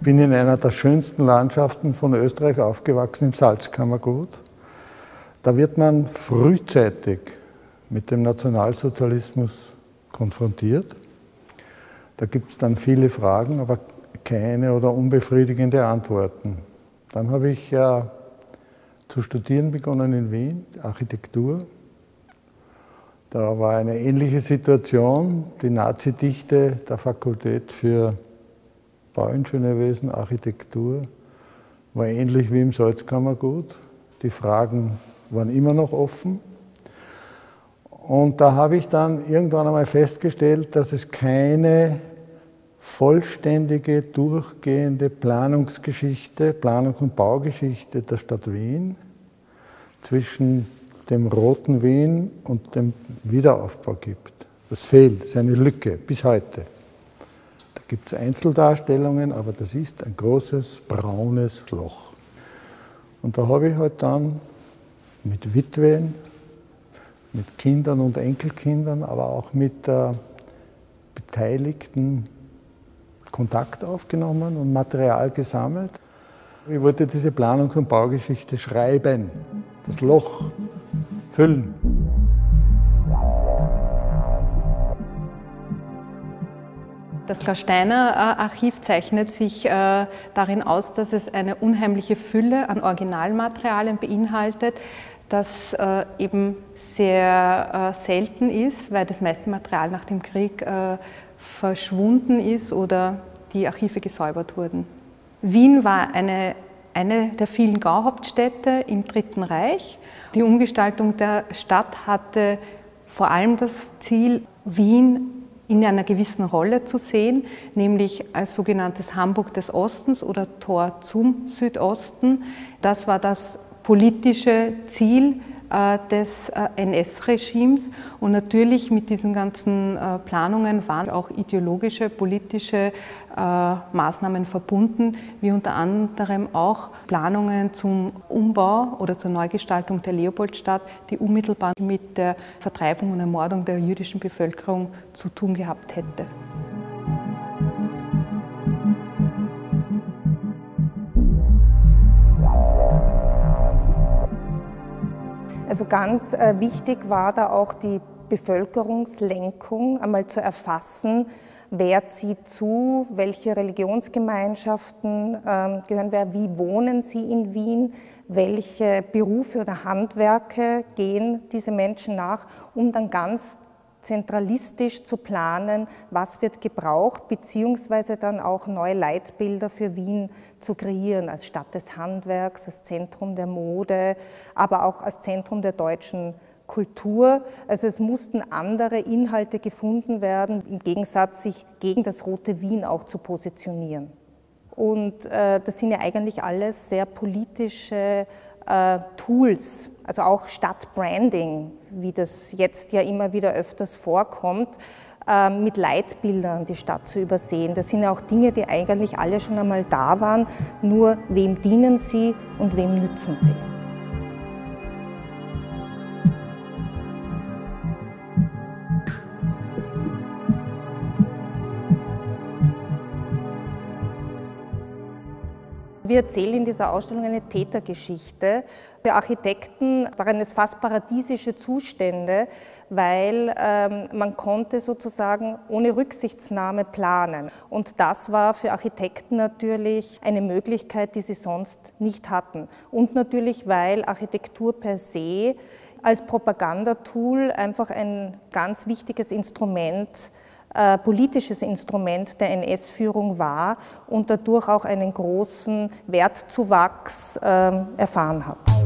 Ich bin in einer der schönsten Landschaften von Österreich aufgewachsen, im Salzkammergut. Da wird man frühzeitig mit dem Nationalsozialismus konfrontiert. Da gibt es dann viele Fragen, aber keine oder unbefriedigende Antworten. Dann habe ich ja zu studieren begonnen in Wien, Architektur. Da war eine ähnliche Situation. Die Nazi-Dichte der Fakultät für Bauingenieurwesen, Architektur war ähnlich wie im Salzkammergut. Die Fragen waren immer noch offen. Und da habe ich dann irgendwann einmal festgestellt, dass es keine vollständige, durchgehende Planungsgeschichte, Planungs- und Baugeschichte der Stadt Wien zwischen dem roten Wien und dem Wiederaufbau gibt. Das fehlt, das ist eine Lücke bis heute. Gibt es Einzeldarstellungen, aber das ist ein großes braunes Loch. Und da habe ich halt dann mit Witwen, mit Kindern und Enkelkindern, aber auch mit äh, Beteiligten Kontakt aufgenommen und Material gesammelt. Ich wollte diese Planungs- und Baugeschichte schreiben, das Loch füllen. Das Klaus-Steiner-Archiv zeichnet sich äh, darin aus, dass es eine unheimliche Fülle an Originalmaterialien beinhaltet, das äh, eben sehr äh, selten ist, weil das meiste Material nach dem Krieg verschwunden ist oder die Archive gesäubert wurden. Wien war eine, eine der vielen Gauhauptstädte im Dritten Reich. Die Umgestaltung der Stadt hatte vor allem das Ziel, Wien in einer gewissen Rolle zu sehen, nämlich als sogenanntes Hamburg des Ostens oder Tor zum Südosten. Das war das politische Ziel äh, des äh, NS-Regimes. Und natürlich mit diesen ganzen äh, Planungen waren auch ideologische, politische Maßnahmen verbunden, wie unter anderem auch Planungen zum Umbau oder zur Neugestaltung der Leopoldstadt, die unmittelbar mit der Vertreibung und Ermordung der jüdischen Bevölkerung zu tun gehabt hätte. Also ganz äh, wichtig war da auch die Bevölkerungslenkung, einmal zu erfassen, wer zieht zu, welche Religionsgemeinschaften äh, gehören wer, wie wohnen sie in Wien, welche Berufe oder Handwerke gehen diese Menschen nach, um dann ganz zentralistisch zu planen, was wird gebraucht, beziehungsweise dann auch neue Leitbilder für Wien zu kreieren, als Stadt des Handwerks, als Zentrum der Mode, aber auch als Zentrum der deutschen Kultur. Also es mussten andere Inhalte gefunden werden, im Gegensatz sich gegen das rote Wien auch zu positionieren. Und äh, das sind ja eigentlich alles sehr politische Tools, also auch Stadtbranding, wie das jetzt ja immer wieder öfters vorkommt, äh, mit Leitbildern die Stadt zu übersehen. Das sind ja auch Dinge, die eigentlich alle schon einmal da waren, nur wem dienen sie und wem nützen sie. Wir erzählen in dieser Ausstellung eine Tätergeschichte. Für Architekten waren es fast paradiesische Zustände, weil ähm, man konnte sozusagen ohne Rücksichtsnahme planen. Und das war für Architekten natürlich eine Möglichkeit, die sie sonst nicht hatten. Und natürlich, weil Architektur per se als Propagandatool einfach ein ganz wichtiges Instrument äh, politisches Instrument der NS-Führung war und dadurch auch einen großen Wertzuwachs äh, erfahren hat.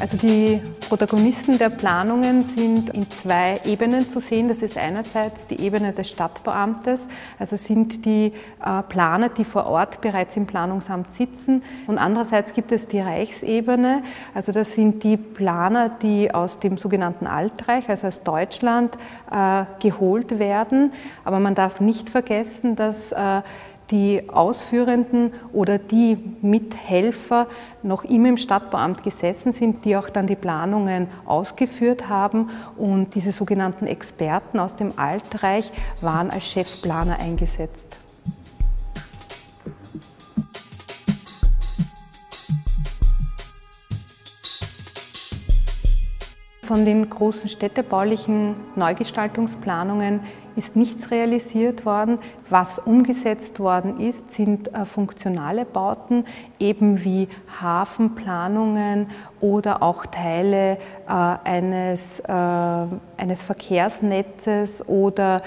Also die Protagonisten der Planungen sind in zwei Ebenen zu sehen. Das ist einerseits die Ebene des Stadtbeamtes, also sind die äh, Planer, die vor Ort bereits im Planungsamt sitzen. Und andererseits gibt es die Reichsebene, also das sind die Planer, die aus dem sogenannten Altreich, also aus Deutschland, äh, geholt werden. Aber man darf nicht vergessen, dass äh, die Ausführenden oder die Mithelfer noch immer im Stadtbauamt gesessen sind, die auch dann die Planungen ausgeführt haben. Und diese sogenannten Experten aus dem Altreich waren als Chefplaner eingesetzt. Von den großen städtebaulichen Neugestaltungsplanungen ist nichts realisiert worden. Was umgesetzt worden ist, sind äh, funktionale Bauten, eben wie Hafenplanungen oder auch Teile äh, eines, äh, eines Verkehrsnetzes oder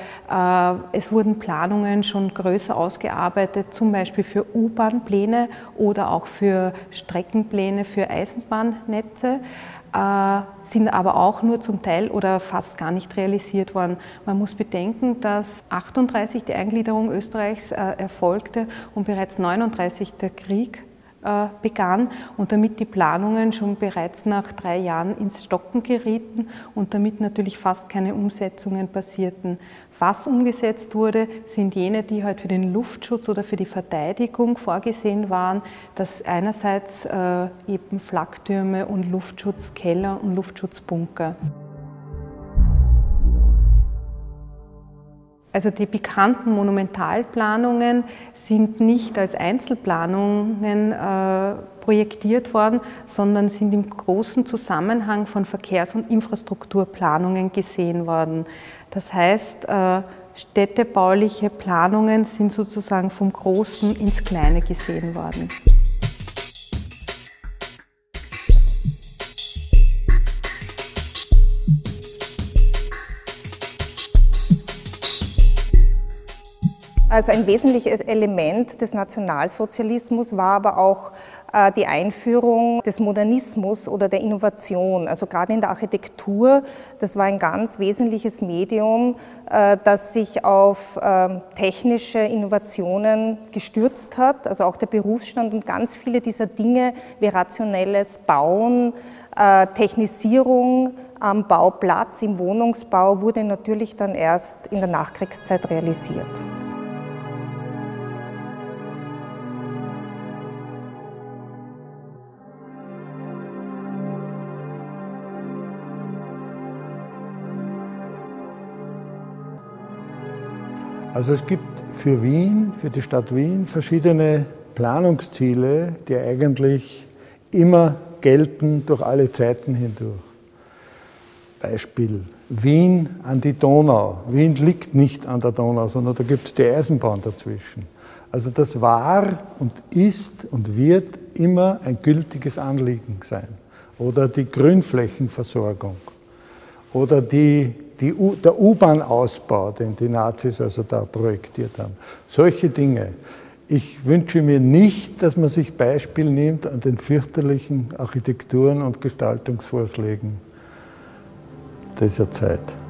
es wurden Planungen schon größer ausgearbeitet, zum Beispiel für U-Bahn-Pläne oder auch für Streckenpläne für Eisenbahnnetze. Äh, sind aber auch nur zum Teil oder fast gar nicht realisiert worden. Man muss bedenken, dass 38 die Eingliederung Österreichs äh, erfolgte und bereits 39 der Krieg begann und damit die Planungen schon bereits nach drei Jahren ins Stocken gerieten und damit natürlich fast keine Umsetzungen passierten. Was umgesetzt wurde, sind jene, die halt für den Luftschutz oder für die Verteidigung vorgesehen waren, dass einerseits äh, eben Flaktürme und Luftschutzkeller und Luftschutzbunker. Also die bekannten Monumentalplanungen sind nicht als Einzelplanungen äh, projektiert worden, sondern sind im großen Zusammenhang von Verkehrs- und Infrastrukturplanungen gesehen worden. Das heißt, äh, städtebauliche Planungen sind sozusagen vom Großen ins Kleine gesehen worden. Also ein wesentliches Element des Nationalsozialismus war aber auch äh, die Einführung des Modernismus oder der Innovation. Also gerade in der Architektur, das war ein ganz wesentliches Medium, äh, das sich auf ähm, technische Innovationen gestürzt hat. Also auch der Berufsstand und ganz viele dieser Dinge wie rationelles Bauen, äh, Technisierung am Bauplatz, im Wohnungsbau wurde natürlich dann erst in der Nachkriegszeit realisiert. Also es gibt für Wien, für die Stadt Wien verschiedene Planungsziele, die eigentlich immer gelten durch alle Zeiten hindurch. Beispiel Wien an die Donau. Wien liegt nicht an der Donau, sondern da gibt es die Eisenbahn dazwischen. Also das war und ist und wird immer ein gültiges Anliegen sein. Oder die Grünflächenversorgung. Oder die der U-Bahn-Ausbau, den die Nazis also da projektiert haben. Solche Dinge. Ich wünsche mir nicht, dass man sich Beispiel nimmt an den fürchterlichen Architekturen und Gestaltungsvorschlägen dieser Zeit.